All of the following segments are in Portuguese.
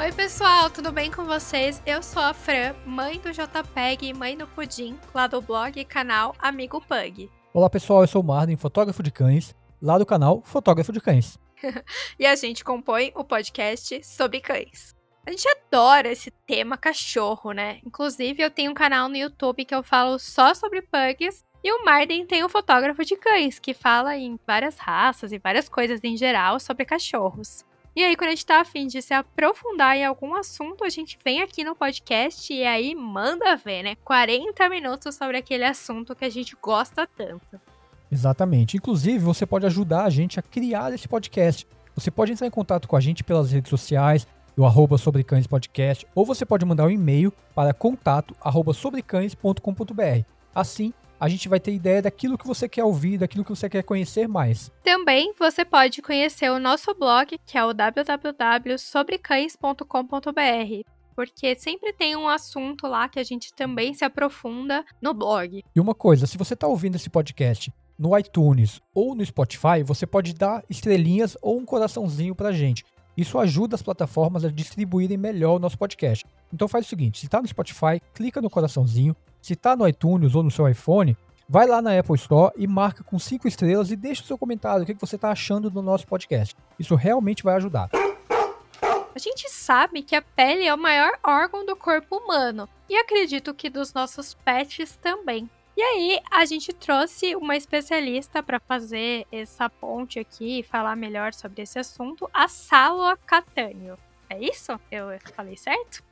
Oi, pessoal, tudo bem com vocês? Eu sou a Fran, mãe do JPEG e mãe do Pudim, lá do blog e canal Amigo Pug. Olá, pessoal, eu sou o Marden, fotógrafo de cães, lá do canal Fotógrafo de Cães. e a gente compõe o podcast sobre cães. A gente adora esse tema cachorro, né? Inclusive, eu tenho um canal no YouTube que eu falo só sobre pugs. E o Marden tem um fotógrafo de cães, que fala em várias raças e várias coisas em geral sobre cachorros. E aí, quando a gente tá afim de se aprofundar em algum assunto, a gente vem aqui no podcast e aí manda ver, né? 40 minutos sobre aquele assunto que a gente gosta tanto. Exatamente. Inclusive, você pode ajudar a gente a criar esse podcast. Você pode entrar em contato com a gente pelas redes sociais, do arroba sobrecães podcast, ou você pode mandar um e-mail para contato arroba sobrecães.com.br. Assim, a gente vai ter ideia daquilo que você quer ouvir, daquilo que você quer conhecer mais. Também você pode conhecer o nosso blog, que é o www.sobrecães.com.br porque sempre tem um assunto lá que a gente também se aprofunda no blog. E uma coisa, se você está ouvindo esse podcast no iTunes ou no Spotify, você pode dar estrelinhas ou um coraçãozinho pra gente. Isso ajuda as plataformas a distribuírem melhor o nosso podcast. Então faz o seguinte, se está no Spotify, clica no coraçãozinho, se está no iTunes ou no seu iPhone, vai lá na Apple Store e marca com 5 estrelas e deixa o seu comentário, o que você está achando do nosso podcast. Isso realmente vai ajudar. A gente sabe que a pele é o maior órgão do corpo humano e acredito que dos nossos pets também. E aí, a gente trouxe uma especialista para fazer essa ponte aqui e falar melhor sobre esse assunto, a Salwa Catânio. É isso? Eu falei certo?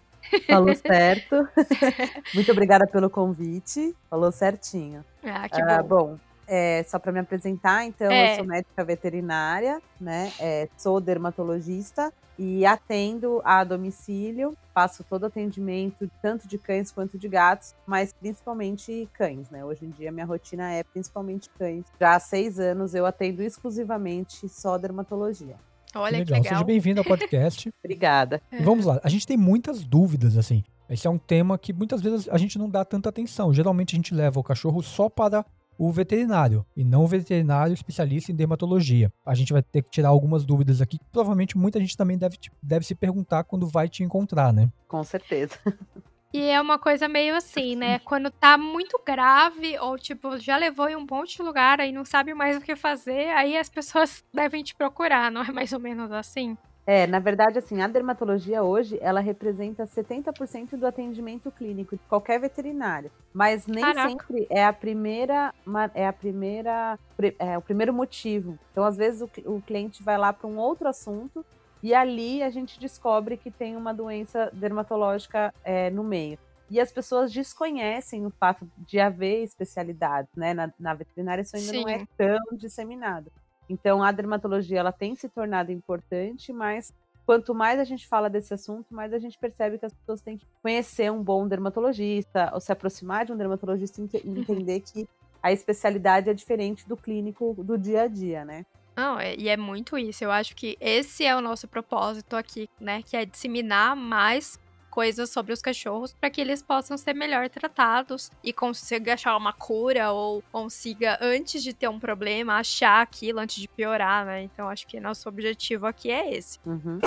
Falou certo. Muito obrigada pelo convite. Falou certinho. Ah, que ah, bom. bom é, só para me apresentar, então, é. eu sou médica veterinária, né? É, sou dermatologista e atendo a domicílio. Faço todo atendimento, tanto de cães quanto de gatos, mas principalmente cães, né? Hoje em dia, minha rotina é principalmente cães. Já há seis anos eu atendo exclusivamente só dermatologia. Olha que legal. legal. Seja bem-vindo ao podcast. Obrigada. E vamos lá. A gente tem muitas dúvidas, assim. Esse é um tema que muitas vezes a gente não dá tanta atenção. Geralmente a gente leva o cachorro só para o veterinário e não o veterinário especialista em dermatologia. A gente vai ter que tirar algumas dúvidas aqui que provavelmente muita gente também deve, deve se perguntar quando vai te encontrar, né? Com certeza. E é uma coisa meio assim, né? Quando tá muito grave, ou tipo, já levou em um monte de lugar e não sabe mais o que fazer, aí as pessoas devem te procurar, não é mais ou menos assim? É, na verdade, assim, a dermatologia hoje, ela representa 70% do atendimento clínico de qualquer veterinário. Mas nem Caraca. sempre é a primeira, é a primeira, é o primeiro motivo. Então, às vezes, o, o cliente vai lá para um outro assunto e ali a gente descobre que tem uma doença dermatológica é, no meio. E as pessoas desconhecem o fato de haver especialidades, né? Na, na veterinária isso ainda Sim. não é tão disseminado. Então, a dermatologia ela tem se tornado importante, mas quanto mais a gente fala desse assunto, mais a gente percebe que as pessoas têm que conhecer um bom dermatologista, ou se aproximar de um dermatologista e entender que a especialidade é diferente do clínico do dia a dia, né? Não, é, e é muito isso. Eu acho que esse é o nosso propósito aqui, né? Que é disseminar mais coisas sobre os cachorros para que eles possam ser melhor tratados e consiga achar uma cura ou consiga, antes de ter um problema, achar aquilo antes de piorar, né? Então acho que nosso objetivo aqui é esse. Uhum.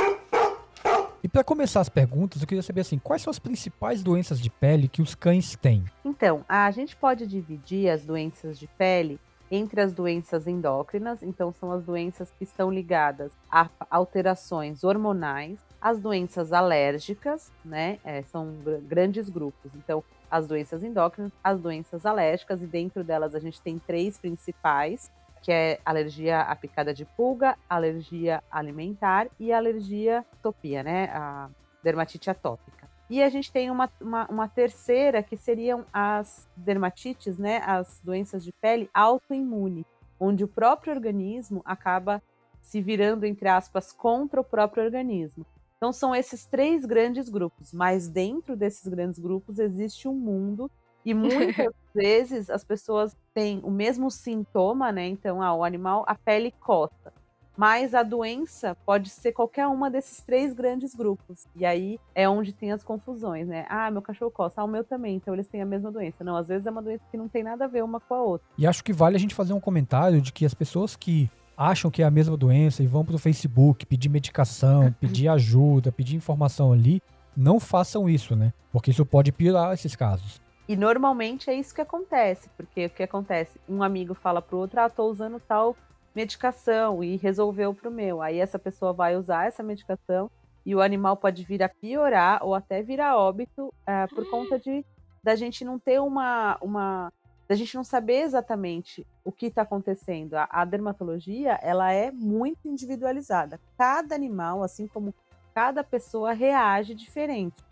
E para começar as perguntas, eu queria saber assim, quais são as principais doenças de pele que os cães têm? Então, a gente pode dividir as doenças de pele entre as doenças endócrinas, então são as doenças que estão ligadas a alterações hormonais, as doenças alérgicas, né, é, são grandes grupos. Então, as doenças endócrinas, as doenças alérgicas, e dentro delas a gente tem três principais, que é alergia à picada de pulga, alergia alimentar e alergia topia, né, a dermatite atópica. E a gente tem uma, uma, uma, terceira, que seriam as dermatites, né, as doenças de pele autoimune, onde o próprio organismo acaba se virando, entre aspas, contra o próprio organismo. Então são esses três grandes grupos, mas dentro desses grandes grupos existe um mundo e muitas vezes as pessoas têm o mesmo sintoma, né? Então, ah, o animal, a pele coça. Mas a doença pode ser qualquer uma desses três grandes grupos. E aí é onde tem as confusões, né? Ah, meu cachorro coça, ah, o meu também, então eles têm a mesma doença. Não, às vezes é uma doença que não tem nada a ver uma com a outra. E acho que vale a gente fazer um comentário de que as pessoas que acham que é a mesma doença e vão pro Facebook pedir medicação, pedir ajuda, pedir informação ali, não façam isso, né? Porque isso pode piorar esses casos. E normalmente é isso que acontece, porque o que acontece? Um amigo fala pro outro, ah, tô usando tal medicação e resolveu pro meu. Aí essa pessoa vai usar essa medicação e o animal pode vir a piorar ou até vir a óbito é, por conta de da gente não ter uma, uma da gente não saber exatamente o que está acontecendo. A, a, dermatologia ela é muito individualizada. Cada animal, assim como cada pessoa, reage diferente.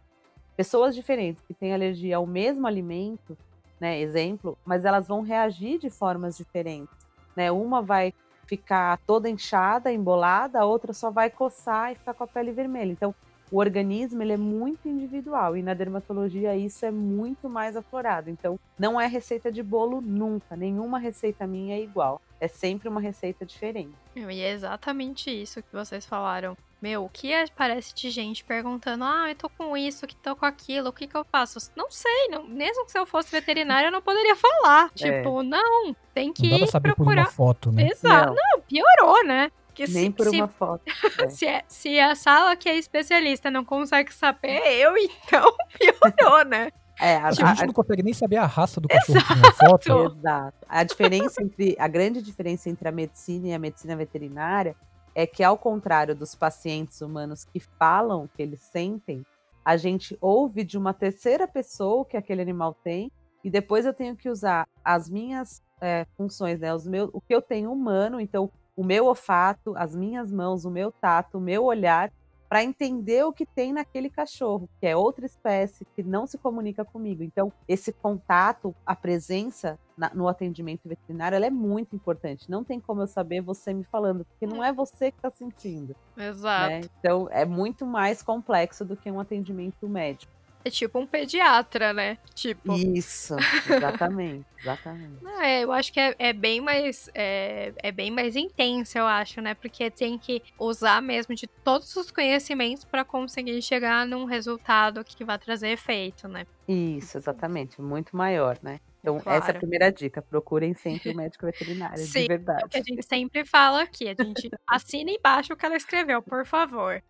Pessoas diferentes que têm alergia ao mesmo alimento, né, exemplo, mas elas vão reagir de formas diferentes. Né? Uma vai ficar toda inchada, embolada, a outra só vai coçar e ficar com a pele vermelha. Então, o organismo ele é muito individual e na dermatologia isso é muito mais aflorado. Então, não é receita de bolo nunca, nenhuma receita minha é igual. É sempre uma receita diferente. E é exatamente isso que vocês falaram. Meu, o que parece de gente perguntando: ah, eu tô com isso, que tô com aquilo, o que que eu faço? Não sei, não, mesmo que se eu fosse veterinária, eu não poderia falar. É. Tipo, não, tem que não dá pra saber procurar. Por uma foto, né? Exato. Não, não piorou, né? Nem se, por uma se, foto. É. se, é, se a sala que é especialista não consegue saber, eu então piorou, né? É, a, a, gente não consegue nem saber a raça do cachorro Exato. na foto. Exato. A diferença entre a grande diferença entre a medicina e a medicina veterinária é que ao contrário dos pacientes humanos que falam que eles sentem, a gente ouve de uma terceira pessoa que aquele animal tem e depois eu tenho que usar as minhas é, funções, né, os meus, o que eu tenho humano, então o meu olfato, as minhas mãos, o meu tato, o meu olhar, para entender o que tem naquele cachorro, que é outra espécie que não se comunica comigo. Então, esse contato, a presença na, no atendimento veterinário, ela é muito importante. Não tem como eu saber você me falando, porque não é você que está sentindo. Né? Exato. Né? Então, é muito mais complexo do que um atendimento médico. É tipo um pediatra, né? Tipo. Isso, exatamente, exatamente. Não, é, eu acho que é, é bem mais é, é, bem mais intenso, eu acho, né? Porque tem que usar mesmo de todos os conhecimentos para conseguir chegar num resultado que vai trazer efeito, né? Isso, exatamente, muito maior, né? Então, claro. essa é a primeira dica. Procurem sempre o médico veterinário, Sim, de verdade. É o que a gente sempre fala aqui. A gente assina embaixo o que ela escreveu, por favor.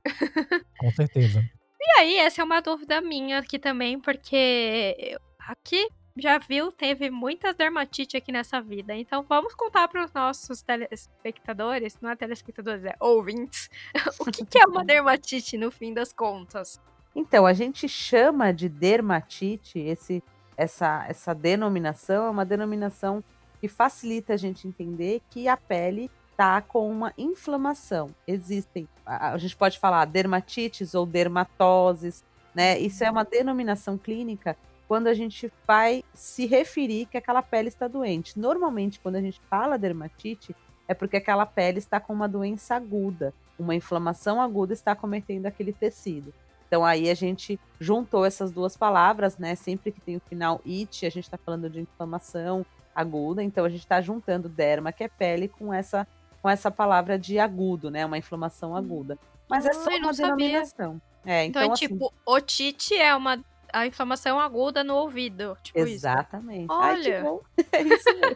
Com certeza. E aí, essa é uma dúvida minha aqui também, porque aqui já viu, teve muitas dermatite aqui nessa vida. Então vamos contar para os nossos telespectadores, não é telespectadores, é ouvintes, o que, que é uma dermatite no fim das contas. Então, a gente chama de dermatite, esse, essa, essa denominação é uma denominação que facilita a gente entender que a pele está com uma inflamação. Existem, a, a gente pode falar dermatites ou dermatoses, né? Isso é uma denominação clínica quando a gente vai se referir que aquela pele está doente. Normalmente, quando a gente fala dermatite, é porque aquela pele está com uma doença aguda, uma inflamação aguda está cometendo aquele tecido. Então aí a gente juntou essas duas palavras, né? Sempre que tem o final it, a gente está falando de inflamação aguda, então a gente está juntando derma, que é pele, com essa essa palavra de agudo, né? Uma inflamação aguda. Mas é só uma denominação. É, então, então é tipo, assim, otite é uma a inflamação aguda no ouvido. Tipo exatamente. Isso. Olha. Ai, é isso mesmo.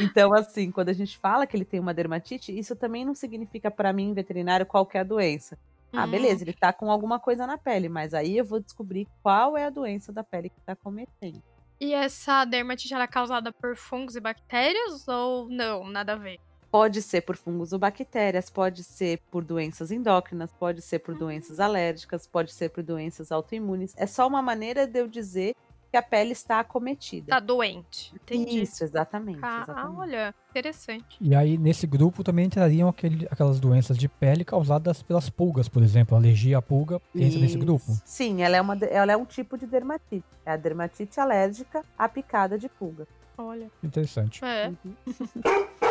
então, assim, quando a gente fala que ele tem uma dermatite, isso também não significa para mim, veterinário, qualquer doença. Ah, hum. beleza, ele tá com alguma coisa na pele, mas aí eu vou descobrir qual é a doença da pele que tá cometendo. E essa dermatite ela é causada por fungos e bactérias ou não? Nada a ver? Pode ser por fungos ou bactérias, pode ser por doenças endócrinas, pode ser por doenças alérgicas, pode ser por doenças autoimunes. É só uma maneira de eu dizer que a pele está acometida. Está doente. Entendi. Isso, exatamente, ah, exatamente. olha, interessante. E aí, nesse grupo também entrariam aquele, aquelas doenças de pele causadas pelas pulgas, por exemplo. alergia à pulga entra Isso. nesse grupo. Sim, ela é, uma, ela é um tipo de dermatite. É a dermatite alérgica à picada de pulga. Olha. Interessante. É. Uhum.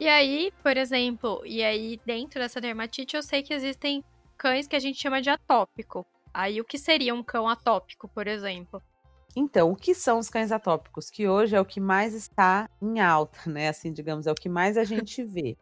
E aí, por exemplo, e aí dentro dessa dermatite eu sei que existem cães que a gente chama de atópico. Aí o que seria um cão atópico, por exemplo? Então, o que são os cães atópicos? Que hoje é o que mais está em alta, né? Assim, digamos, é o que mais a gente vê.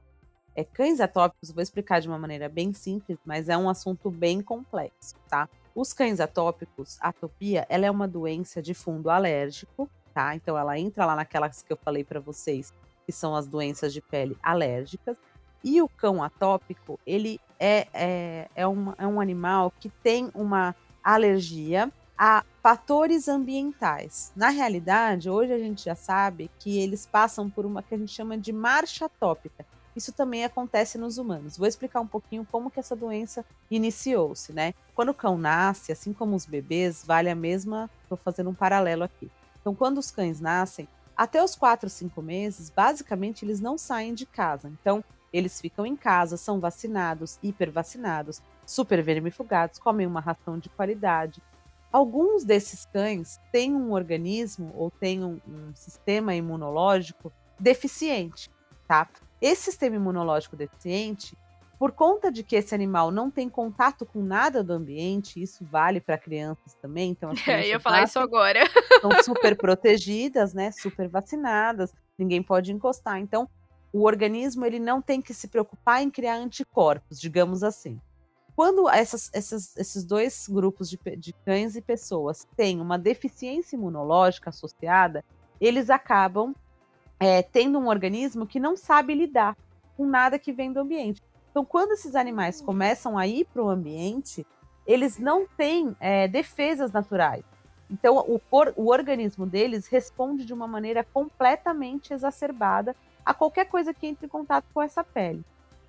É, cães atópicos, vou explicar de uma maneira bem simples, mas é um assunto bem complexo, tá? Os cães atópicos, atopia, ela é uma doença de fundo alérgico, tá? Então ela entra lá naquelas que eu falei para vocês, que são as doenças de pele alérgicas. E o cão atópico, ele é, é, é, é um animal que tem uma alergia a fatores ambientais. Na realidade, hoje a gente já sabe que eles passam por uma que a gente chama de marcha tópica. Isso também acontece nos humanos. Vou explicar um pouquinho como que essa doença iniciou-se, né? Quando o cão nasce, assim como os bebês, vale a mesma. Estou fazendo um paralelo aqui. Então, quando os cães nascem, até os 4, 5 meses, basicamente eles não saem de casa. Então, eles ficam em casa, são vacinados, hipervacinados, super vermifugados, comem uma ração de qualidade. Alguns desses cães têm um organismo ou têm um, um sistema imunológico deficiente, tá? Esse sistema imunológico deficiente, por conta de que esse animal não tem contato com nada do ambiente, isso vale para crianças também, então as crianças Eu ia falar isso agora. São super protegidas, né? Super vacinadas, ninguém pode encostar. Então, o organismo ele não tem que se preocupar em criar anticorpos, digamos assim. Quando essas, essas, esses dois grupos de, de cães e pessoas têm uma deficiência imunológica associada, eles acabam é, tendo um organismo que não sabe lidar com nada que vem do ambiente. Então, quando esses animais começam a ir para o ambiente, eles não têm é, defesas naturais. Então, o, o organismo deles responde de uma maneira completamente exacerbada a qualquer coisa que entre em contato com essa pele.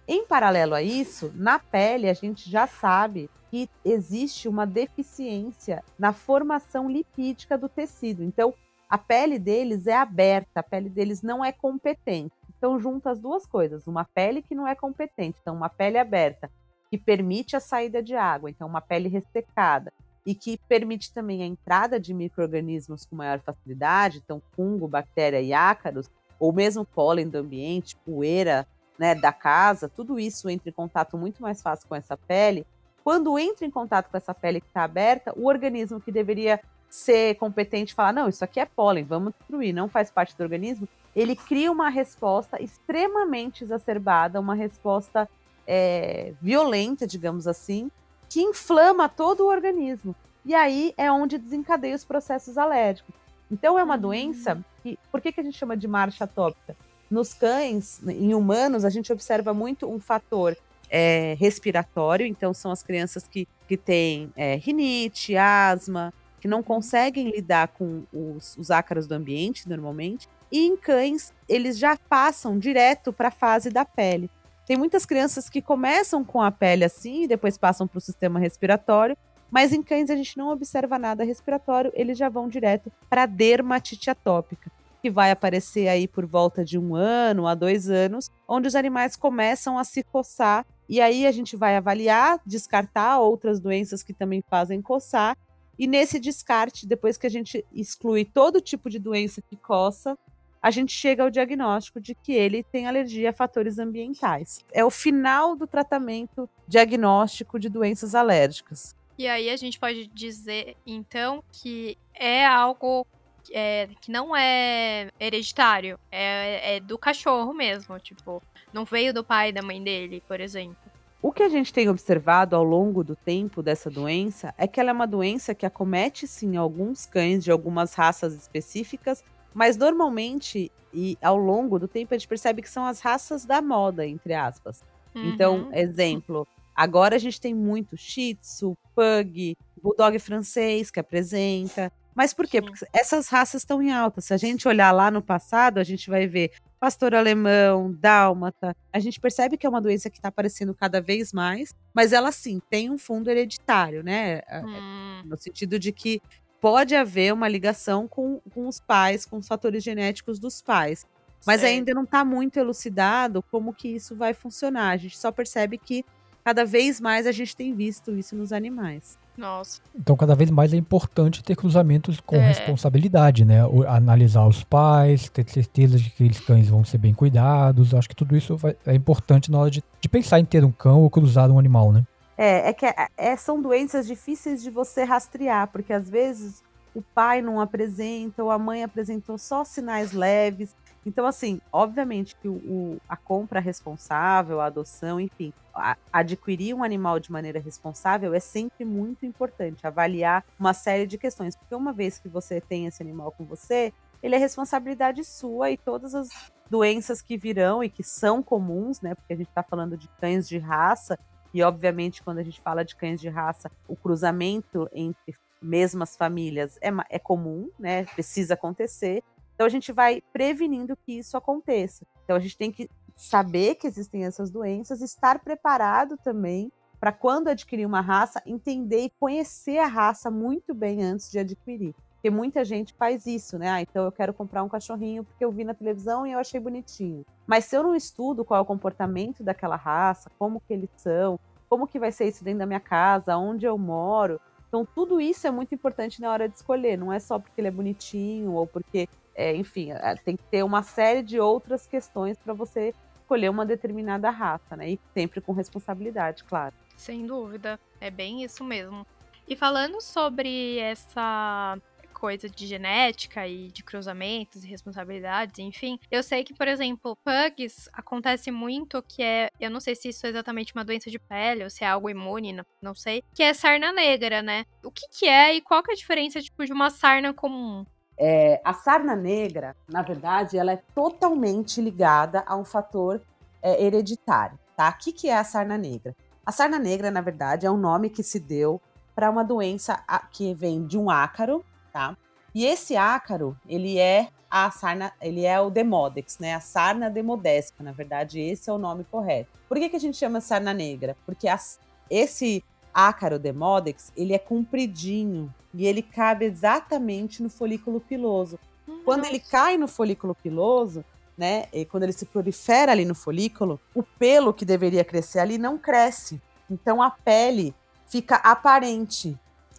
Em paralelo a isso, na pele, a gente já sabe que existe uma deficiência na formação lipídica do tecido. Então, a pele deles é aberta, a pele deles não é competente. Então, junta as duas coisas: uma pele que não é competente, então, uma pele aberta, que permite a saída de água, então, uma pele ressecada, e que permite também a entrada de micro-organismos com maior facilidade, então, fungo, bactéria e ácaros, ou mesmo pólen do ambiente, poeira né, da casa, tudo isso entra em contato muito mais fácil com essa pele. Quando entra em contato com essa pele que está aberta, o organismo que deveria ser competente falar: não, isso aqui é pólen, vamos destruir, não faz parte do organismo, ele cria uma resposta extremamente exacerbada, uma resposta é, violenta, digamos assim, que inflama todo o organismo. E aí é onde desencadeia os processos alérgicos. Então é uma doença hum. que. Por que, que a gente chama de marcha atópica? Nos cães, em humanos, a gente observa muito um fator é, respiratório, então são as crianças que, que têm é, rinite, asma, que não conseguem lidar com os, os ácaros do ambiente normalmente. E em cães, eles já passam direto para a fase da pele. Tem muitas crianças que começam com a pele assim e depois passam para o sistema respiratório, mas em cães a gente não observa nada respiratório, eles já vão direto para a dermatite atópica, que vai aparecer aí por volta de um ano a dois anos, onde os animais começam a se coçar. E aí a gente vai avaliar, descartar outras doenças que também fazem coçar e nesse descarte, depois que a gente exclui todo tipo de doença que coça, a gente chega ao diagnóstico de que ele tem alergia a fatores ambientais. É o final do tratamento diagnóstico de doenças alérgicas. E aí a gente pode dizer, então, que é algo é, que não é hereditário, é, é do cachorro mesmo, tipo, não veio do pai e da mãe dele, por exemplo. O que a gente tem observado ao longo do tempo dessa doença é que ela é uma doença que acomete sim alguns cães de algumas raças específicas, mas normalmente e ao longo do tempo a gente percebe que são as raças da moda, entre aspas. Então, uhum. Então, exemplo, agora a gente tem muito Shih Tzu, Pug, Bulldog francês que apresenta. Mas por quê? Porque essas raças estão em alta. Se a gente olhar lá no passado, a gente vai ver pastor alemão, dálmata. A gente percebe que é uma doença que está aparecendo cada vez mais, mas ela sim tem um fundo hereditário, né? Hum. No sentido de que pode haver uma ligação com, com os pais, com os fatores genéticos dos pais. Mas ainda não está muito elucidado como que isso vai funcionar. A gente só percebe que cada vez mais a gente tem visto isso nos animais. Nossa. Então, cada vez mais é importante ter cruzamentos com é. responsabilidade, né? Analisar os pais, ter certeza de que aqueles cães vão ser bem cuidados. Acho que tudo isso vai, é importante na hora de, de, pensar em ter um cão ou cruzar um animal, né? É, é que é, é, são doenças difíceis de você rastrear, porque às vezes o pai não apresenta ou a mãe apresentou só sinais leves. Então, assim, obviamente que o, o, a compra responsável, a adoção, enfim, a, adquirir um animal de maneira responsável é sempre muito importante, avaliar uma série de questões, porque uma vez que você tem esse animal com você, ele é responsabilidade sua e todas as, doenças que virão e que são comuns, né? Porque a gente está falando de cães de raça, e obviamente, quando a gente fala de cães de raça, o cruzamento entre mesmas famílias é, é comum, né? Precisa acontecer. Então a gente vai prevenindo que isso aconteça. Então a gente tem que saber que existem essas doenças, estar preparado também para quando adquirir uma raça, entender e conhecer a raça muito bem antes de adquirir. Porque muita gente faz isso, né? Ah, então eu quero comprar um cachorrinho porque eu vi na televisão e eu achei bonitinho. Mas se eu não estudo qual é o comportamento daquela raça, como que eles são, como que vai ser isso dentro da minha casa, onde eu moro, então tudo isso é muito importante na hora de escolher. Não é só porque ele é bonitinho ou porque, é, enfim, é, tem que ter uma série de outras questões para você escolher uma determinada raça, né? E sempre com responsabilidade, claro. Sem dúvida, é bem isso mesmo. E falando sobre essa coisa de genética e de cruzamentos e responsabilidades, enfim. Eu sei que, por exemplo, pugs acontece muito que é, eu não sei se isso é exatamente uma doença de pele ou se é algo imune, não, não sei, que é sarna negra, né? O que que é e qual que é a diferença tipo de uma sarna comum? É, a sarna negra, na verdade, ela é totalmente ligada a um fator é, hereditário, tá? O que, que é a sarna negra? A sarna negra, na verdade, é um nome que se deu para uma doença que vem de um ácaro, tá? E esse ácaro, ele é a sarna, ele é o Demodex, né? A sarna demodésica, na verdade, esse é o nome correto. Por que, que a gente chama sarna negra? Porque as, esse ácaro Demodex, ele é compridinho e ele cabe exatamente no folículo piloso. Nossa. Quando ele cai no folículo piloso, né? Quando ele se prolifera ali no folículo, o pelo que deveria crescer ali não cresce. Então a pele fica aparente.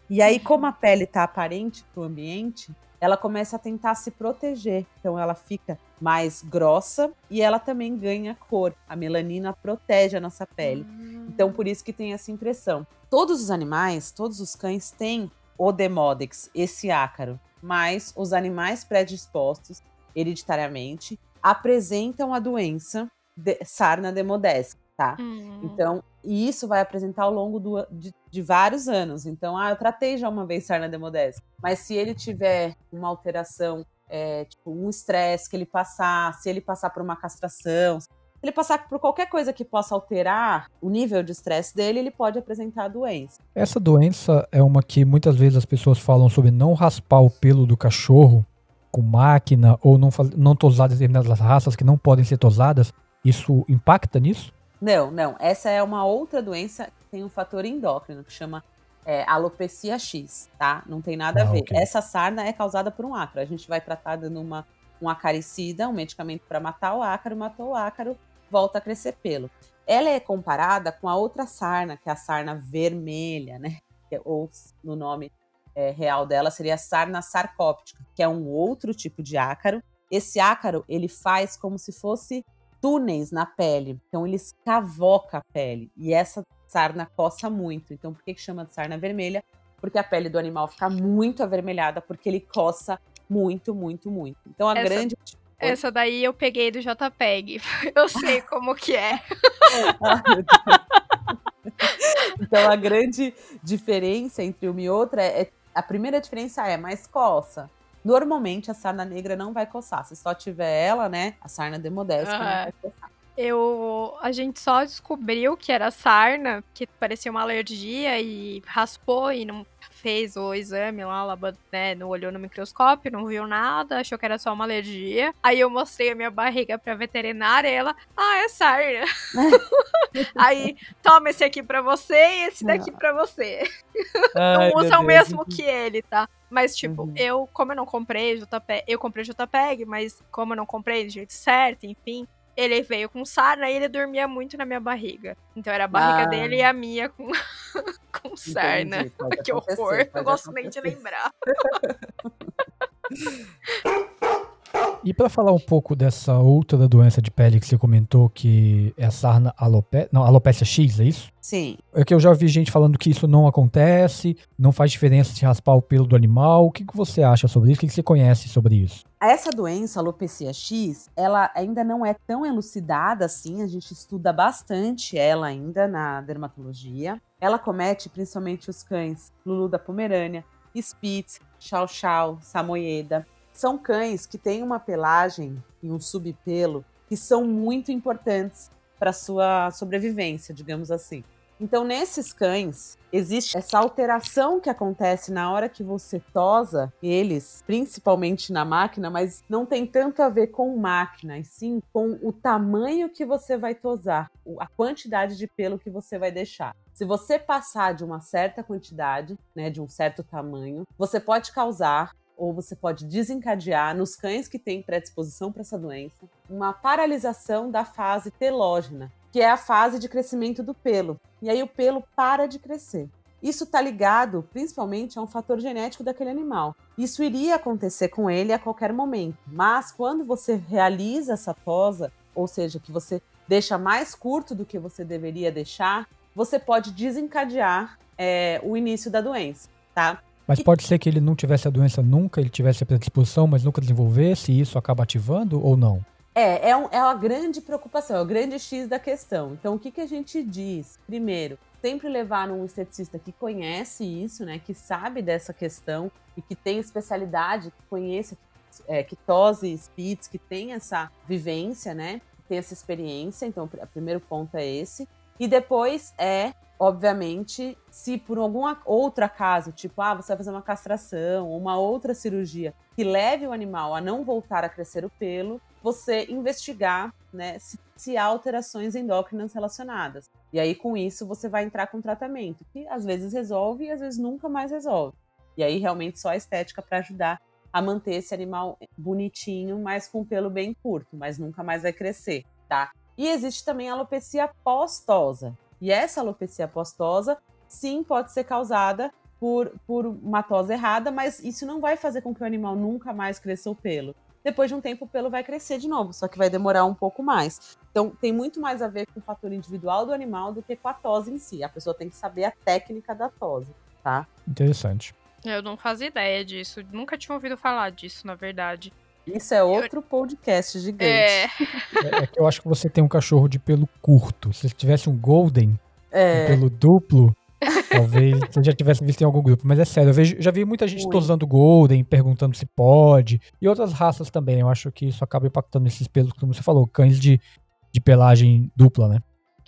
E aí, como a pele está aparente para o ambiente, ela começa a tentar se proteger. Então ela fica mais grossa e ela também ganha cor. A melanina protege a nossa pele. Então por isso que tem essa impressão. Todos os animais, todos os cães têm o Demodex, esse ácaro, mas os animais predispostos hereditariamente apresentam a doença de sarna demodésica, tá? Uhum. Então, e isso vai apresentar ao longo do, de, de, vários anos. Então, ah, eu tratei já uma vez sarna demodésica, mas se ele tiver uma alteração, é, tipo um estresse que ele passar, se ele passar por uma castração, se ele passar por qualquer coisa que possa alterar o nível de estresse dele, ele pode apresentar a doença. Essa doença é uma que muitas vezes as pessoas falam sobre não raspar o pelo do cachorro com máquina ou não, não tosar determinadas raças que não podem ser tosadas, isso impacta nisso? Não, não. Essa é uma outra doença que tem um fator endócrino que chama é, alopecia X, tá? Não tem nada ah, a ver. Okay. Essa sarna é causada por um ácaro. A gente vai tratar dando uma, um acaricida, um medicamento para matar o ácaro, matou o ácaro, volta a crescer pelo. Ela é comparada com a outra sarna, que é a sarna vermelha, né? É, ou no nome é, real dela seria sarna sarcóptica, que é um outro tipo de ácaro. Esse ácaro ele faz como se fosse túneis na pele, então ele escavoca a pele e essa sarna coça muito. Então por que, que chama de sarna vermelha? Porque a pele do animal fica muito avermelhada porque ele coça muito, muito, muito. Então a essa, grande essa daí eu peguei do JPEG. Eu sei como que é. então a grande diferença entre uma e outra é, a primeira diferença é mais coça. Normalmente a sarna negra não vai coçar. Se só tiver ela, né? A sarna demodésica uhum. não vai coçar. Eu, a gente só descobriu que era sarna, que parecia uma alergia e raspou e não fez o exame lá, né, não olhou no microscópio, não viu nada, achou que era só uma alergia. Aí eu mostrei a minha barriga pra veterinária e ela, ah, é sarna. Aí, toma esse aqui pra você e esse daqui pra você. Ai, não usa o mesmo que ele, tá? Mas, tipo, uhum. eu, como eu não comprei JPEG, eu comprei JPEG, mas como eu não comprei do jeito certo, enfim, ele veio com sarna e ele dormia muito na minha barriga. Então era a barriga ah. dele e a minha com, com sarna. que horror. Eu gosto nem de lembrar. E para falar um pouco dessa outra doença de pele que você comentou, que é a sarna alope... não, alopecia X, é isso? Sim. É que eu já vi gente falando que isso não acontece, não faz diferença se raspar o pelo do animal. O que, que você acha sobre isso? O que, que você conhece sobre isso? Essa doença, alopecia X, ela ainda não é tão elucidada assim, a gente estuda bastante ela ainda na dermatologia. Ela comete principalmente os cães Lulu da Pomerânia, Spitz, Chow Chow, Samoyeda são cães que têm uma pelagem e um subpelo que são muito importantes para sua sobrevivência, digamos assim. Então, nesses cães, existe essa alteração que acontece na hora que você tosa eles, principalmente na máquina, mas não tem tanto a ver com máquina, e sim com o tamanho que você vai tosar, a quantidade de pelo que você vai deixar. Se você passar de uma certa quantidade, né, de um certo tamanho, você pode causar ou você pode desencadear nos cães que têm predisposição para essa doença uma paralisação da fase telógena, que é a fase de crescimento do pelo. E aí o pelo para de crescer. Isso está ligado principalmente a um fator genético daquele animal. Isso iria acontecer com ele a qualquer momento, mas quando você realiza essa tosa, ou seja, que você deixa mais curto do que você deveria deixar, você pode desencadear é, o início da doença, tá? Mas pode ser que ele não tivesse a doença nunca, ele tivesse a predisposição, mas nunca desenvolvesse, e isso acaba ativando ou não? É, é, um, é uma grande preocupação, é o grande X da questão. Então, o que, que a gente diz? Primeiro, sempre levar num esteticista que conhece isso, né, que sabe dessa questão e que tem especialidade, que conhece, é, que tose spits, que tem essa vivência, né, tem essa experiência. Então, o primeiro ponto é esse. E depois é, obviamente, se por alguma outra caso, tipo, ah, você vai fazer uma castração ou uma outra cirurgia que leve o animal a não voltar a crescer o pelo, você investigar né, se, se, há alterações endócrinas relacionadas. E aí, com isso, você vai entrar com tratamento, que às vezes resolve e às vezes nunca mais resolve. E aí, realmente, só a estética para ajudar a manter esse animal bonitinho, mas com pelo bem curto, mas nunca mais vai crescer, tá? E existe também a alopecia postosa. E essa alopecia postosa, sim, pode ser causada por, por uma tosa errada, mas isso não vai fazer com que o animal nunca mais cresça o pelo depois de um tempo o pelo vai crescer de novo, só que vai demorar um pouco mais. Então tem muito mais a ver com o fator individual do animal do que com a tosse em si. A pessoa tem que saber a técnica da tosse, tá? Interessante. Eu não fazia ideia disso, nunca tinha ouvido falar disso, na verdade. Isso é outro eu... podcast gigante. É... é... é que eu acho que você tem um cachorro de pelo curto. Se tivesse um golden, é... um pelo duplo, Talvez você já tivesse visto em algum grupo, mas é sério, eu vejo, já vi muita gente tosando Golden, perguntando se pode, e outras raças também. Eu acho que isso acaba impactando esses pelos, como você falou, cães de, de pelagem dupla, né?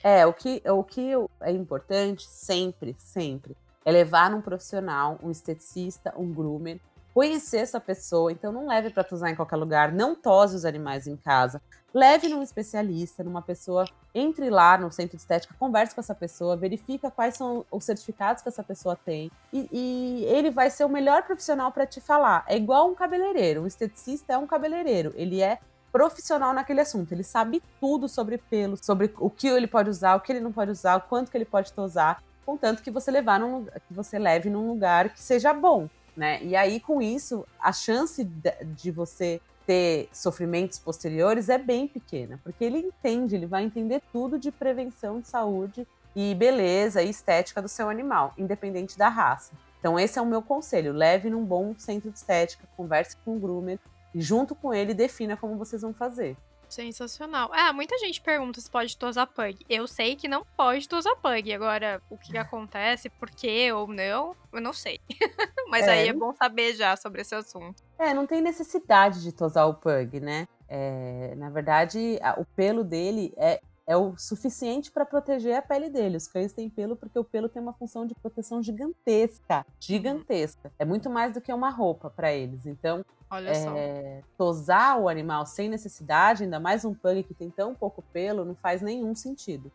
É, o que, o que é importante sempre, sempre, é levar num profissional, um esteticista, um groomer, conhecer essa pessoa, então não leve para tosar em qualquer lugar, não tose os animais em casa. Leve num especialista, numa pessoa, entre lá no centro de estética, converse com essa pessoa, verifica quais são os certificados que essa pessoa tem e, e ele vai ser o melhor profissional para te falar. É igual um cabeleireiro, um esteticista é um cabeleireiro, ele é profissional naquele assunto, ele sabe tudo sobre pelo, sobre o que ele pode usar, o que ele não pode usar, o quanto que ele pode tosar, contanto que você levar num, que você leve num lugar que seja bom né? E aí, com isso, a chance de você ter sofrimentos posteriores é bem pequena, porque ele entende, ele vai entender tudo de prevenção de saúde e beleza e estética do seu animal, independente da raça. Então, esse é o meu conselho: leve num bom centro de estética, converse com o groomer e, junto com ele, defina como vocês vão fazer. Sensacional. Ah, muita gente pergunta se pode tosar pug. Eu sei que não pode tosar pug. Agora, o que acontece, por quê ou não, eu não sei. Mas é. aí é bom saber já sobre esse assunto. É, não tem necessidade de tosar o pug, né? É, na verdade, o pelo dele é, é o suficiente para proteger a pele dele. Os cães têm pelo porque o pelo tem uma função de proteção gigantesca, gigantesca. É muito mais do que uma roupa para eles. Então, Olha só. É, tosar o animal sem necessidade, ainda mais um pug que tem tão pouco pelo, não faz nenhum sentido.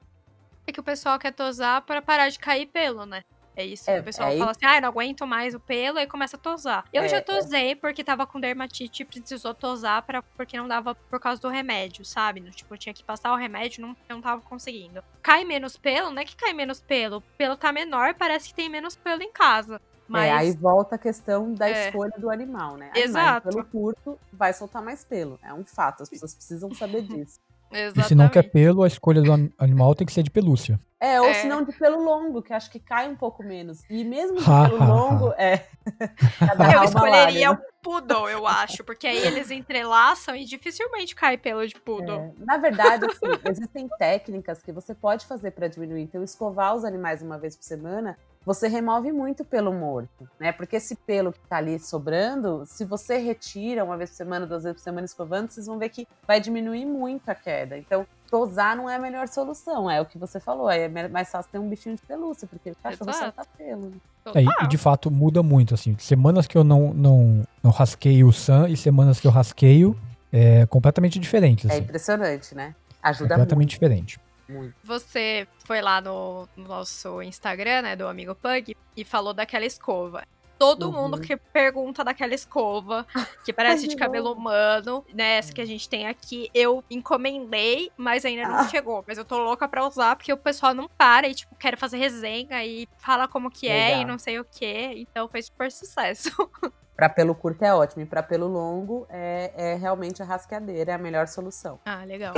É que o pessoal quer tosar para parar de cair pelo, né? É isso. É, o pessoal é, fala assim, ah, não aguento mais o pelo, e começa a tosar. Eu é, já é. tosei porque tava com dermatite e precisou tosar pra, porque não dava por causa do remédio, sabe? Tipo, eu tinha que passar o remédio não não tava conseguindo. Cai menos pelo? Não é que cai menos pelo. O pelo tá menor, parece que tem menos pelo em casa. Mas... É, aí volta a questão da é. escolha do animal, né? Exato. Animal, pelo curto vai soltar mais pelo. É um fato, as pessoas precisam saber disso. Exatamente. E se não quer pelo, a escolha do animal tem que ser de pelúcia. É, ou é. se não de pelo longo, que acho que cai um pouco menos. E mesmo de pelo longo, é. eu escolheria o poodle, eu acho, porque aí eles entrelaçam e dificilmente cai pelo de poodle. É. Na verdade, assim, existem técnicas que você pode fazer para diminuir. Então, escovar os animais uma vez por semana você remove muito pelo morto, né? Porque esse pelo que tá ali sobrando, se você retira uma vez por semana, duas vezes por semana escovando, vocês vão ver que vai diminuir muito a queda. Então, tosar não é a melhor solução, é o que você falou. É mais fácil ter um bichinho de pelúcia, porque o cachorro Exato. solta pelo. É, e, de fato muda muito, assim. Semanas que eu não, não, não rasqueio o Sam e semanas que eu rasqueio é completamente diferente. É assim. É impressionante, né? Ajuda é completamente muito. diferente. Muito. Você foi lá no, no, nosso Instagram, né, do Amigo Pug, e falou daquela escova. Todo uhum. mundo que pergunta daquela escova, que parece de cabelo humano, né? Essa que a gente tem aqui, eu encomendei, mas ainda não ah. chegou. Mas eu tô louca pra usar, porque o pessoal não para e, tipo, quer fazer resenha e fala como que Legal. é e não sei o que. Então foi super sucesso. Pra pelo curto é ótimo, e pra pelo longo é, é realmente a rasqueadeira, é a melhor solução. Ah, legal.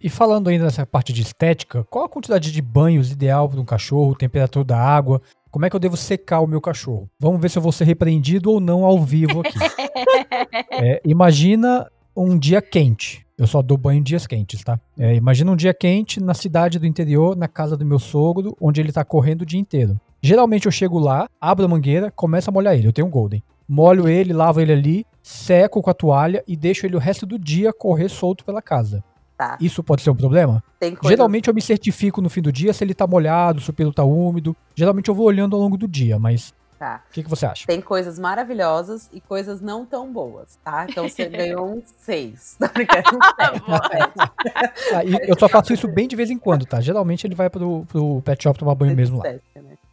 E falando ainda nessa parte de estética, qual a quantidade de banhos ideal para um cachorro, temperatura da água? Como é que eu devo secar o meu cachorro? Vamos ver se eu vou ser repreendido ou não ao vivo aqui. é, imagina um dia quente. Eu só dou banho em dias quentes, tá? É, imagina um dia quente na cidade do interior, na casa do meu sogro, onde ele tá correndo o dia inteiro. Geralmente eu chego lá, abro a mangueira, começo a molhar ele. Eu tenho um Golden. Molho ele, lavo ele ali, seco com a toalha e deixo ele o resto do dia correr solto pela casa. Tá. Isso pode ser um problema? Geralmente eu me certifico no fim do dia se ele tá molhado, se o pelo tá úmido. Geralmente eu vou olhando ao longo do dia, mas Tá. O que, que, você acha? Tem coisas maravilhosas e coisas não tão boas, tá? Então você ganhou um 6. Tá ah, eu só faço isso bem de vez em quando, tá? Geralmente ele vai pro, pro pet shop tomar banho mesmo lá. Né?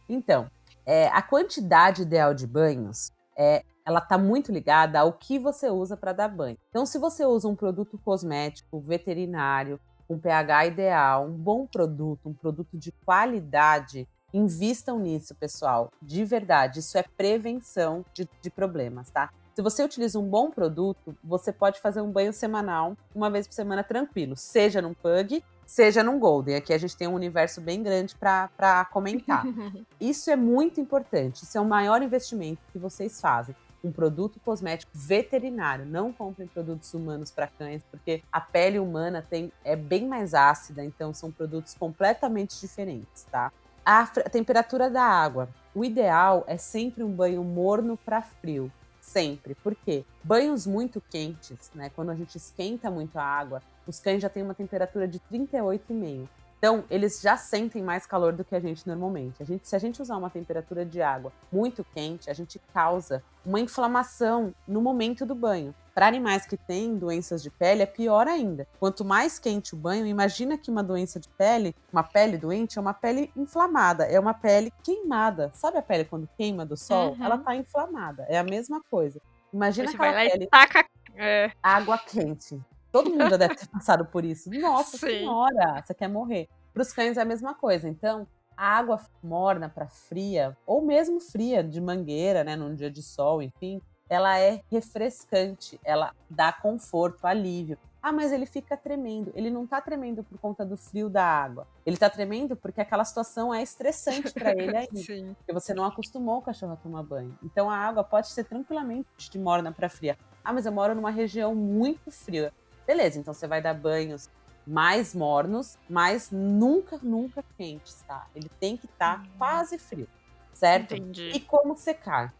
Então, é, a quantidade ideal de banhos é ela está muito ligada ao que você usa para dar banho. Então, se você usa um produto cosmético veterinário, um pH ideal, um bom produto, um produto de qualidade, invistam nisso, pessoal. De verdade, isso é prevenção de, de problemas, tá? Se você utiliza um bom produto, você pode fazer um banho semanal, uma vez por semana, tranquilo, seja num pug, seja num golden. Aqui a gente tem um universo bem grande para comentar. isso é muito importante, isso é o maior investimento que vocês fazem um produto cosmético veterinário. Não comprem produtos humanos para cães, porque a pele humana tem, é bem mais ácida, então são produtos completamente diferentes, tá? A temperatura da água. O ideal é sempre um banho morno para frio. Sempre. Por quê? Banhos muito quentes, né? Quando a gente esquenta muito a água, os cães já têm uma temperatura de 38,5. Então, eles já sentem mais calor do que a gente normalmente. A gente, se a gente usar uma temperatura de água muito quente, a gente causa uma inflamação no momento do banho. Para animais que têm doenças de pele, é pior ainda. Quanto mais quente o banho, imagina que uma doença de pele, uma pele doente, é uma pele inflamada, é uma pele queimada. Sabe a pele quando queima do sol? Uhum. Ela está inflamada. É a mesma coisa. Imagina aquela pele. Taca... É. Água quente. Todo mundo já deve ter passado por isso. Nossa Sim. senhora, você quer morrer. Para os cães é a mesma coisa. Então, a água morna para fria, ou mesmo fria de mangueira, né, num dia de sol, enfim, ela é refrescante, ela dá conforto, alívio. Ah, mas ele fica tremendo. Ele não tá tremendo por conta do frio da água. Ele tá tremendo porque aquela situação é estressante para ele ainda. Sim. Porque você não acostumou o cachorro a tomar banho. Então a água pode ser tranquilamente de morna para fria. Ah, mas eu moro numa região muito fria. Beleza, então você vai dar banhos mais mornos, mas nunca, nunca quentes, tá? Ele tem que estar tá hum. quase frio, certo? Entendi. E como secar?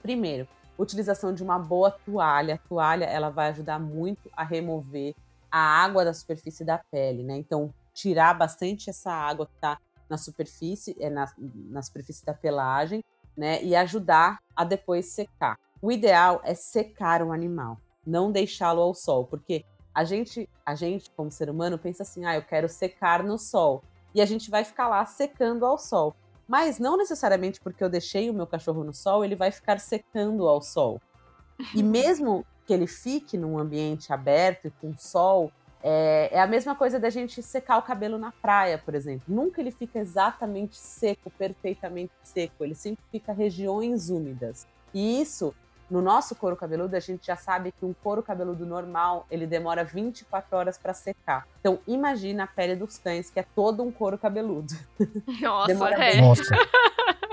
Primeiro, utilização de uma boa toalha. A toalha, ela vai ajudar muito a remover a água da superfície da pele, né? Então, tirar bastante essa água que tá na superfície, é na, na superfície da pelagem, né? E ajudar a depois secar. O ideal é secar o animal, não deixá-lo ao sol, porque a gente, a gente, como ser humano, pensa assim: ah, eu quero secar no sol. E a gente vai ficar lá secando ao sol. Mas não necessariamente porque eu deixei o meu cachorro no sol, ele vai ficar secando ao sol. E mesmo que ele fique num ambiente aberto e com sol, é, é, a mesma coisa da gente secar o cabelo na praia, por exemplo. Nunca ele fica exatamente seco, perfeitamente seco. Ele sempre fica regiões úmidas. E isso no nosso couro cabeludo, a gente já sabe que um couro cabeludo normal, ele demora 24 horas para secar. Então, imagina a pele dos cães, que é todo um couro cabeludo. Nossa, demora é. Nossa.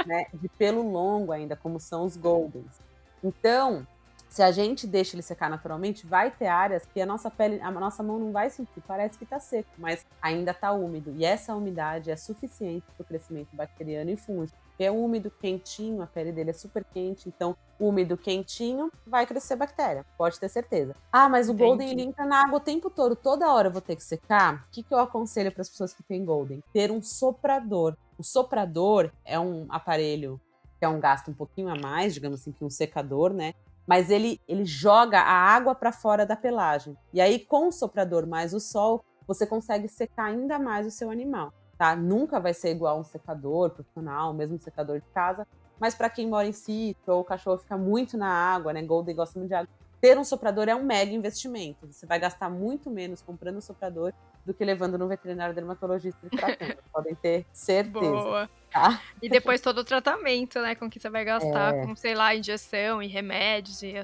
Né, de pelo longo ainda, como são os Goldens. Então, se a gente deixa ele secar naturalmente, vai ter áreas que a nossa pele, a nossa mão não vai sentir, parece que está seco, mas ainda está úmido. E essa umidade é suficiente para o crescimento bacteriano e fúngico. É úmido, quentinho, a pele dele é super quente, então úmido, quentinho, vai crescer bactéria, pode ter certeza. Ah, mas o Entendi. Golden ele entra na água o tempo todo, toda hora eu vou ter que secar. O que, que eu aconselho para as pessoas que têm Golden? Ter um soprador. O soprador é um aparelho que é um gasto um pouquinho a mais, digamos assim, que um secador, né? Mas ele, ele joga a água para fora da pelagem. E aí, com o soprador mais o sol, você consegue secar ainda mais o seu animal. Tá? Nunca vai ser igual um secador profissional, mesmo um secador de casa, mas para quem mora em sítio ou o cachorro fica muito na água, né? Golden gosta muito de água. Ter um soprador é um mega investimento. Você vai gastar muito menos comprando um soprador do que levando no veterinário dermatologista e tratando. Podem ter certeza. Boa. Tá? E depois todo o tratamento, né? Com que você vai gastar, é... com, sei lá, injeção e remédios e,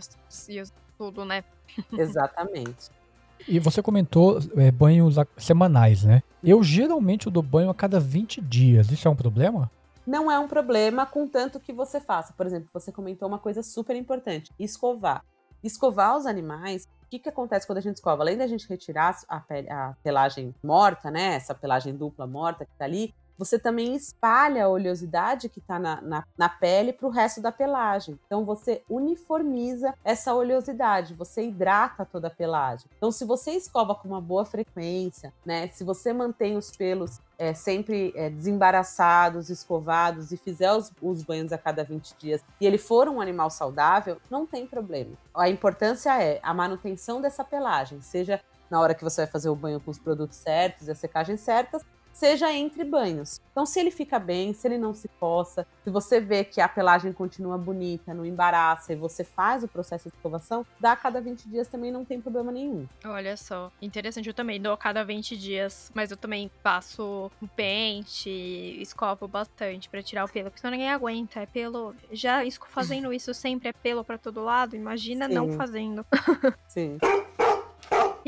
e tudo, né? Exatamente. E você comentou é, banhos semanais, né? Eu geralmente eu dou banho a cada 20 dias. Isso é um problema? Não é um problema, contanto que você faça. Por exemplo, você comentou uma coisa super importante: escovar. Escovar os animais. O que, que acontece quando a gente escova? Além da gente retirar a, pele, a pelagem morta, né? Essa pelagem dupla morta que tá ali, você também espalha a oleosidade que está na, na, na, pele para o resto da pelagem. Então você uniformiza essa oleosidade, você hidrata toda a pelagem. Então, se você escova com uma boa frequência, né? Se você mantém os pelos é, sempre é, desembaraçados, escovados e fizer os, os, banhos a cada 20 dias e ele for um animal saudável, não tem problema. A importância é a manutenção dessa pelagem, seja na hora que você vai fazer o banho com os produtos certos e as secagens certas, seja entre banhos. Então, se ele fica bem, se ele não se coça, se você vê que a pelagem continua bonita, não embaraça e você faz o processo de escovação, dá a cada 20 dias também não tem problema nenhum. Olha só, interessante. Eu também dou a cada 20 dias, mas eu também passo um pente, escovo bastante para tirar o pelo, porque senão ninguém aguenta. É pelo. Já fazendo isso sempre é pelo para todo lado, imagina Sim. não fazendo. Sim.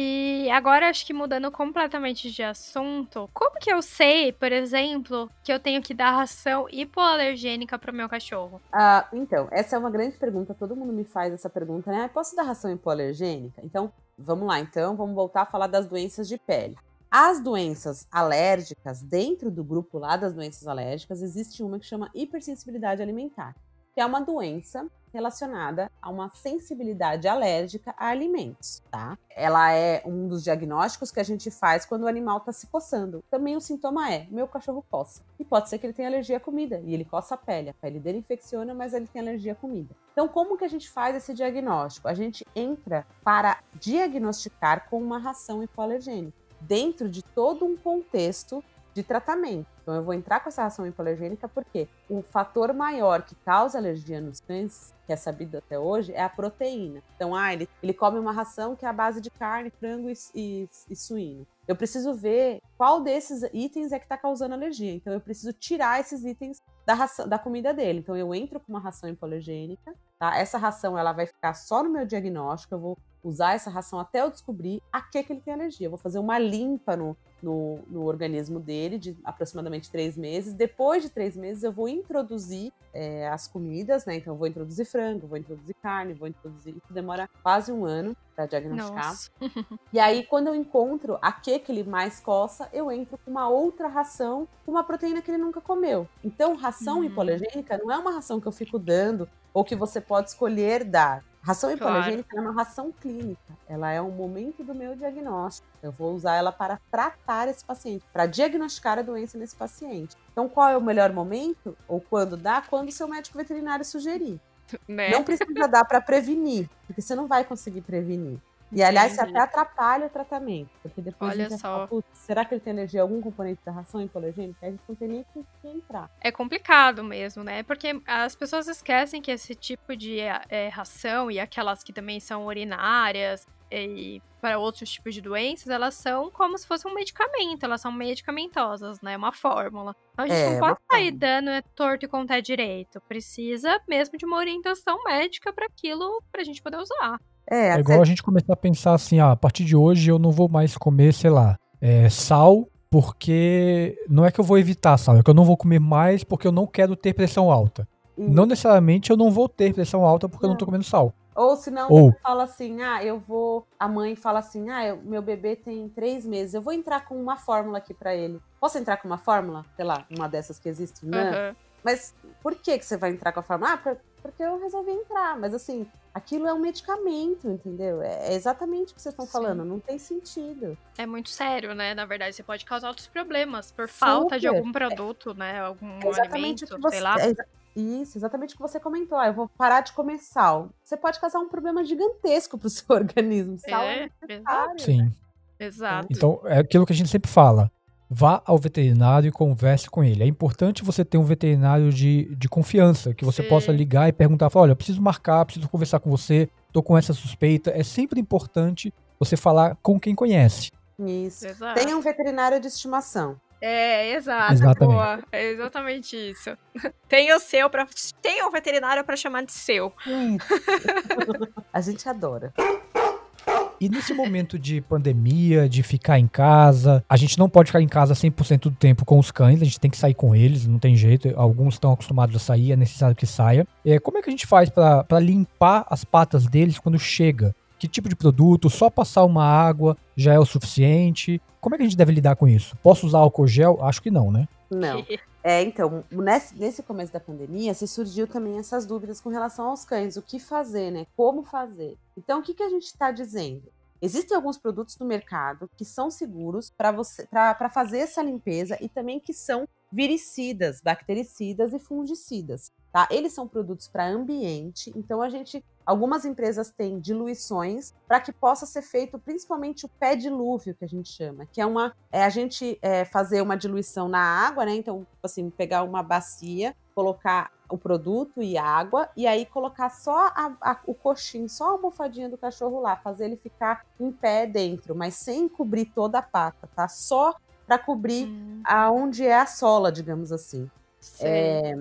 E agora acho que mudando completamente de assunto, como que eu sei, por exemplo, que eu tenho que dar ração hipoalergênica pro meu cachorro? Ah, então, essa é uma grande pergunta, todo mundo me faz essa pergunta, né? Posso dar ração hipoalergênica? Então, vamos lá, então, vamos voltar a falar das doenças de pele. As doenças alérgicas, dentro do grupo lá das doenças alérgicas, existe uma que chama hipersensibilidade alimentar que é uma doença relacionada a uma sensibilidade alérgica a alimentos, tá? Ela é um dos diagnósticos que a gente faz quando o animal está se coçando. Também o sintoma é: meu cachorro coça. E pode ser que ele tenha alergia à comida e ele coça a pele. A pele dele infecciona, mas ele tem alergia à comida. Então, como que a gente faz esse diagnóstico? A gente entra para diagnosticar com uma ração hipoalergênica dentro de todo um contexto de tratamento. Então eu vou entrar com essa ração hipoalergênica porque o fator maior que causa alergia nos cães, que é sabido até hoje, é a proteína. Então, ah, ele, ele come uma ração que é a base de carne, frango e, e, e suíno. Eu preciso ver qual desses itens é que está causando alergia. Então eu preciso tirar esses itens da, ração, da comida dele. Então eu entro com uma ração hipoalergênica, tá? Essa ração ela vai ficar só no meu diagnóstico, eu vou usar essa ração até eu descobrir a que, que ele tem alergia. Eu vou fazer uma limpa no, no, no, organismo dele de aproximadamente três meses. Depois de três meses, eu vou introduzir é, as comidas, né? Então, eu vou introduzir frango, vou introduzir carne, vou introduzir. Isso demora quase um ano para diagnosticar. e aí, quando eu encontro a que, que ele mais coça, eu entro com uma outra ração, com uma proteína que ele nunca comeu. Então, ração hipoalergênica não é uma ração que eu fico dando ou que você pode escolher dar. Ração hipoalergênica claro. é uma ração clínica. Ela é um momento do meu diagnóstico. Eu vou usar ela para tratar esse paciente, para diagnosticar a doença nesse paciente. Então, qual é o melhor momento? Ou quando dá? Quando o seu médico veterinário sugerir. Né? Não precisa dar para prevenir, porque você não vai conseguir prevenir. E, aliás, isso até atrapalha o tratamento. Porque depois Olha a gente só. Fala, será que ele tem alergia a algum componente da ração hipoalergênica? A gente não tem nem que entrar. É complicado mesmo, né? Porque as pessoas esquecem que esse tipo de é, ração e aquelas que também são urinárias e para outros tipos de doenças, elas são como se fosse um medicamento, elas são medicamentosas, né? Uma fórmula. Então a gente é, não pode sair dando é torto e contar direito. Precisa mesmo de uma orientação médica para aquilo, para a gente poder usar. É, é igual a gente começar a pensar assim, ah, a partir de hoje eu não vou mais comer, sei lá, é, sal, porque não é que eu vou evitar sal, é que eu não vou comer mais porque eu não quero ter pressão alta. Não necessariamente eu não vou ter pressão alta porque não. eu não tô comendo sal. Ou senão Ou... você fala assim, ah, eu vou. A mãe fala assim, ah, eu, meu bebê tem três meses, eu vou entrar com uma fórmula aqui para ele. Posso entrar com uma fórmula? Sei lá, uma dessas que existe, né? Uhum. mas por que, que você vai entrar com a farmácia? Ah, porque eu resolvi entrar. Mas assim, aquilo é um medicamento, entendeu? É exatamente o que vocês estão falando, não tem sentido. É muito sério, né? Na verdade, você pode causar outros problemas por Super. falta de algum produto, é, né? Algum é exatamente alimento, você, sei lá. É, isso, exatamente o que você comentou. Ah, eu vou parar de comer sal. Você pode causar um problema gigantesco pro seu organismo. Sal é, é exato. Sim. Exato. Então, é aquilo que a gente sempre fala. Vá ao veterinário e converse com ele. É importante você ter um veterinário de, de confiança, que você Sim. possa ligar e perguntar: olha, eu preciso marcar, preciso conversar com você, tô com essa suspeita. É sempre importante você falar com quem conhece. Isso. Exato. Tenha um veterinário de estimação. É, exato. Exatamente. Boa. É exatamente isso. Tem o seu para tem um veterinário para chamar de seu. A gente adora. E nesse momento de pandemia, de ficar em casa, a gente não pode ficar em casa 100% do tempo com os cães, a gente tem que sair com eles, não tem jeito. Alguns estão acostumados a sair, é necessário que saia. É, como é que a gente faz para limpar as patas deles quando chega? Que tipo de produto? Só passar uma água já é o suficiente? Como é que a gente deve lidar com isso? Posso usar álcool gel? Acho que não, né? Não. É, então, nesse, nesse começo da pandemia, se surgiu também essas dúvidas com relação aos cães. O que fazer, né? Como fazer? Então, o que, que a gente está dizendo? Existem alguns produtos no mercado que são seguros para você para fazer essa limpeza e também que são viricidas, bactericidas e fungicidas. Tá? Eles são produtos para ambiente, então a gente, algumas empresas têm diluições para que possa ser feito principalmente o pé dilúvio que a gente chama, que é uma é a gente é, fazer uma diluição na água, né? Então, assim, pegar uma bacia, colocar o produto e água, e aí colocar só a, a, o coxinho, só a almofadinha do cachorro lá, fazer ele ficar em pé dentro, mas sem cobrir toda a pata, tá? Só para cobrir hum. aonde é a sola, digamos assim. É,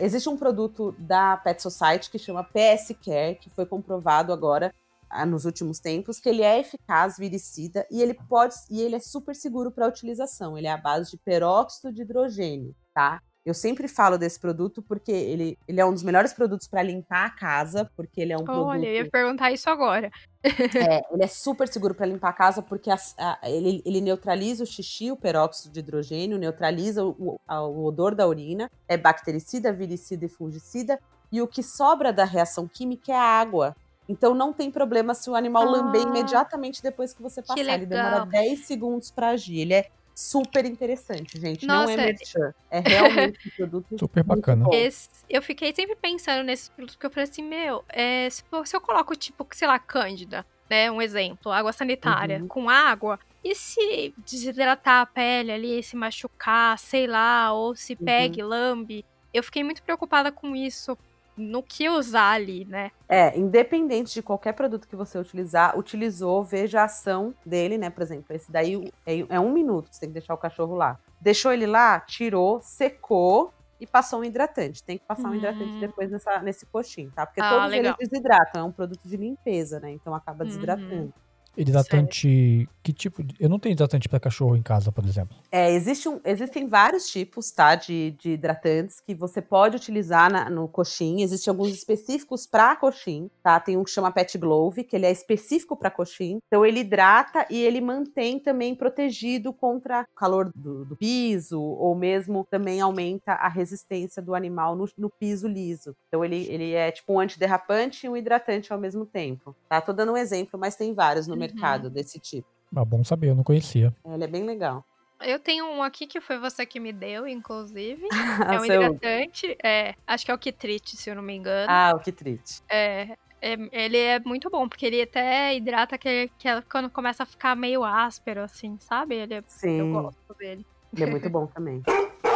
existe um produto da Pet Society que chama PS Care, que foi comprovado agora ah, nos últimos tempos que ele é eficaz, viricida e ele pode e ele é super seguro para utilização. Ele é à base de peróxido de hidrogênio, tá? Eu sempre falo desse produto porque ele, ele é um dos melhores produtos para limpar a casa, porque ele é um Olha, produto. Olha, eu ia perguntar isso agora. é, ele é super seguro para limpar a casa porque a, a, ele, ele neutraliza o xixi, o peróxido de hidrogênio, neutraliza o, a, o odor da urina, é bactericida, viricida e fungicida. E o que sobra da reação química é a água. Então não tem problema se o animal ah, lamber imediatamente depois que você passar. Ele demora 10 segundos para agir. Ele é super interessante, gente. Nossa, não é merchan. É realmente um produto super bacana. Esse, eu fiquei sempre pensando nesses produtos, porque eu falei assim, meu, é, se, se, eu coloco, tipo, sei lá, cândida, né? Um exemplo, água sanitária uhum. com água. E se desidratar a pele ali, se machucar, sei lá, ou se pegue, uhum. lambe. Eu fiquei muito preocupada com isso, no que usar ali, né? É, independente de qualquer produto que você utilizar, utilizou, veja a ação dele, né? Por exemplo, esse daí é, é um minuto, você tem que deixar o cachorro lá. Deixou ele lá, tirou, secou, e passou um hidratante. Tem que passar um hidratante hum. depois nessa, nesse coxinho, tá? Porque ah, todos legal. eles desidratam, é um produto de limpeza, né? Então acaba uhum. desidratando. Uhum. Hidratante. Que tipo? De... Eu não tenho hidratante para cachorro em casa, por exemplo. É, existe um, existem vários tipos, tá? De, de hidratantes que você pode utilizar na, no coxim. Existem alguns específicos para coxim, tá? Tem um que chama Pet Glove, que ele é específico para coxim. Então ele hidrata e ele mantém também protegido contra o calor do, do piso, ou mesmo também aumenta a resistência do animal no, no piso liso. Então ele, ele é tipo um antiderrapante e um hidratante ao mesmo tempo. Tá? Tô dando um exemplo, mas tem vários no mercado uhum. desse tipo. Ah, bom saber, eu não conhecia. Ele é bem legal. Eu tenho um aqui que foi você que me deu, inclusive. é um hidratante. É, acho que é o Kitrite, se eu não me engano. Ah, o Kitrite. É, é, ele é muito bom, porque ele até hidrata que, que quando começa a ficar meio áspero, assim, sabe? Ele é, Sim. Eu gosto dele. Ele é muito bom também.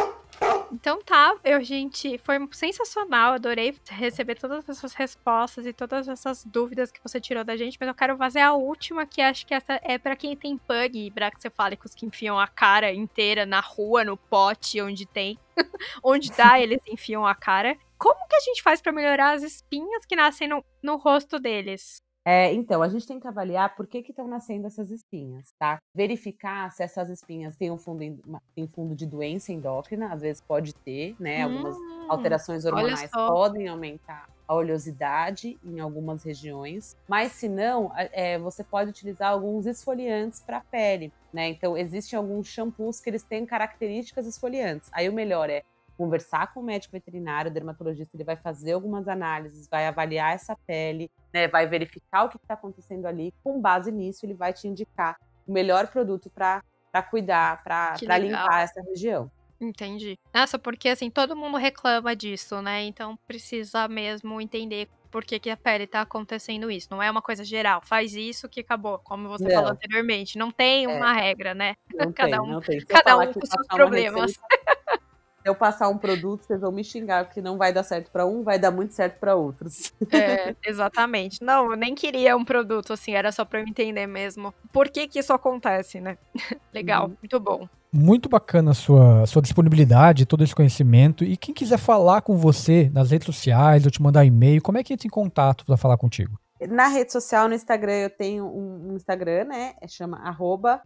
Então tá, eu, gente, foi sensacional. Adorei receber todas essas respostas e todas essas dúvidas que você tirou da gente, mas eu quero fazer a última, que acho que essa é para quem tem pug, pra que você fale com os que enfiam a cara inteira na rua, no pote, onde tem. onde dá, eles enfiam a cara. Como que a gente faz para melhorar as espinhas que nascem no, no rosto deles? É, então, a gente tem que avaliar por que estão nascendo essas espinhas, tá? Verificar se essas espinhas têm um fundo, têm fundo de doença endócrina, às vezes pode ter, né? Algumas hum, alterações hormonais podem aumentar a oleosidade em algumas regiões, mas se não, é, você pode utilizar alguns esfoliantes para a pele, né? Então, existem alguns shampoos que eles têm características esfoliantes. Aí o melhor é conversar com o médico veterinário, o dermatologista, ele vai fazer algumas análises, vai avaliar essa pele, né, vai verificar o que está acontecendo ali. Com base nisso, ele vai te indicar o melhor produto para cuidar, para limpar essa região. Entendi. Nossa, porque assim, todo mundo reclama disso, né? Então precisa mesmo entender por que, que a pele tá acontecendo isso. Não é uma coisa geral, faz isso que acabou, como você não. falou anteriormente. Não tem uma é. regra, né? Não cada tem, um, cada um com seus problemas. Eu passar um produto, vocês vão me xingar, porque não vai dar certo para um, vai dar muito certo para outros. É, exatamente. Não, eu nem queria um produto assim, era só para eu entender mesmo por que que isso acontece, né? Legal, uhum. muito bom. Muito bacana a sua, sua disponibilidade, todo esse conhecimento. E quem quiser falar com você nas redes sociais ou te mandar e-mail, como é que entra em contato para falar contigo? Na rede social, no Instagram, eu tenho um, Instagram, né? É, chama arroba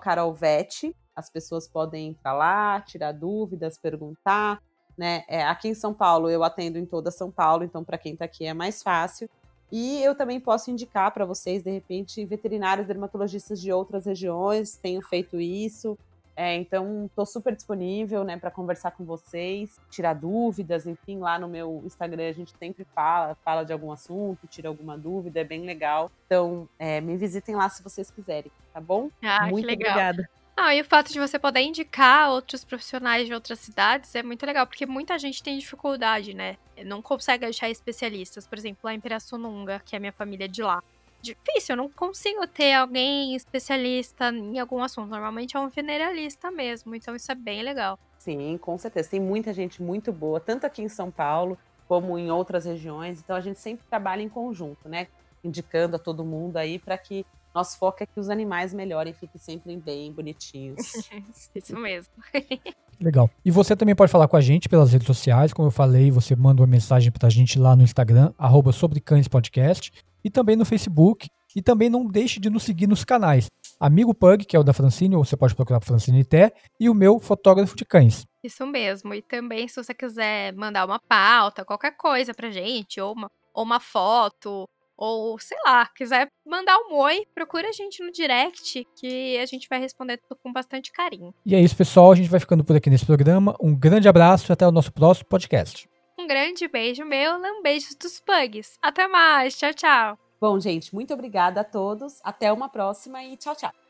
Carolvete. As pessoas podem entrar lá, tirar dúvidas, perguntar. Né? É, aqui em São Paulo, eu atendo em toda São Paulo, então para quem está aqui é mais fácil. E eu também posso indicar para vocês, de repente, veterinários dermatologistas de outras regiões tenham feito isso. É, então, estou super disponível né, para conversar com vocês, tirar dúvidas, enfim, lá no meu Instagram a gente sempre fala, fala de algum assunto, tira alguma dúvida, é bem legal. Então, é, me visitem lá se vocês quiserem, tá bom? Ah, Muito obrigada. Ah, e o fato de você poder indicar outros profissionais de outras cidades é muito legal, porque muita gente tem dificuldade, né? Não consegue achar especialistas. Por exemplo, lá em Pirassununga, que é a minha família de lá. Difícil, eu não consigo ter alguém especialista em algum assunto. Normalmente é um generalista mesmo, então isso é bem legal. Sim, com certeza. Tem muita gente muito boa, tanto aqui em São Paulo como em outras regiões. Então a gente sempre trabalha em conjunto, né? Indicando a todo mundo aí para que nosso foco é que os animais melhorem e fiquem sempre bem bonitinhos. Isso mesmo. Legal. E você também pode falar com a gente pelas redes sociais, como eu falei, você manda uma mensagem pra gente lá no Instagram, arroba sobre cães podcast, e também no Facebook. E também não deixe de nos seguir nos canais. Amigo Pug, que é o da Francine, ou você pode procurar por Francine Té, e o meu fotógrafo de cães. Isso mesmo. E também, se você quiser mandar uma pauta, qualquer coisa pra gente, ou uma, ou uma foto, ou sei lá, quiser mandar um oi, procura a gente no direct que a gente vai responder tudo com bastante carinho. E é isso, pessoal. A gente vai ficando por aqui nesse programa. Um grande abraço e até o nosso próximo podcast. Um grande beijo meu, um beijo dos pugs. Até mais. Tchau, tchau. Bom, gente, muito obrigada a todos. Até uma próxima e tchau, tchau.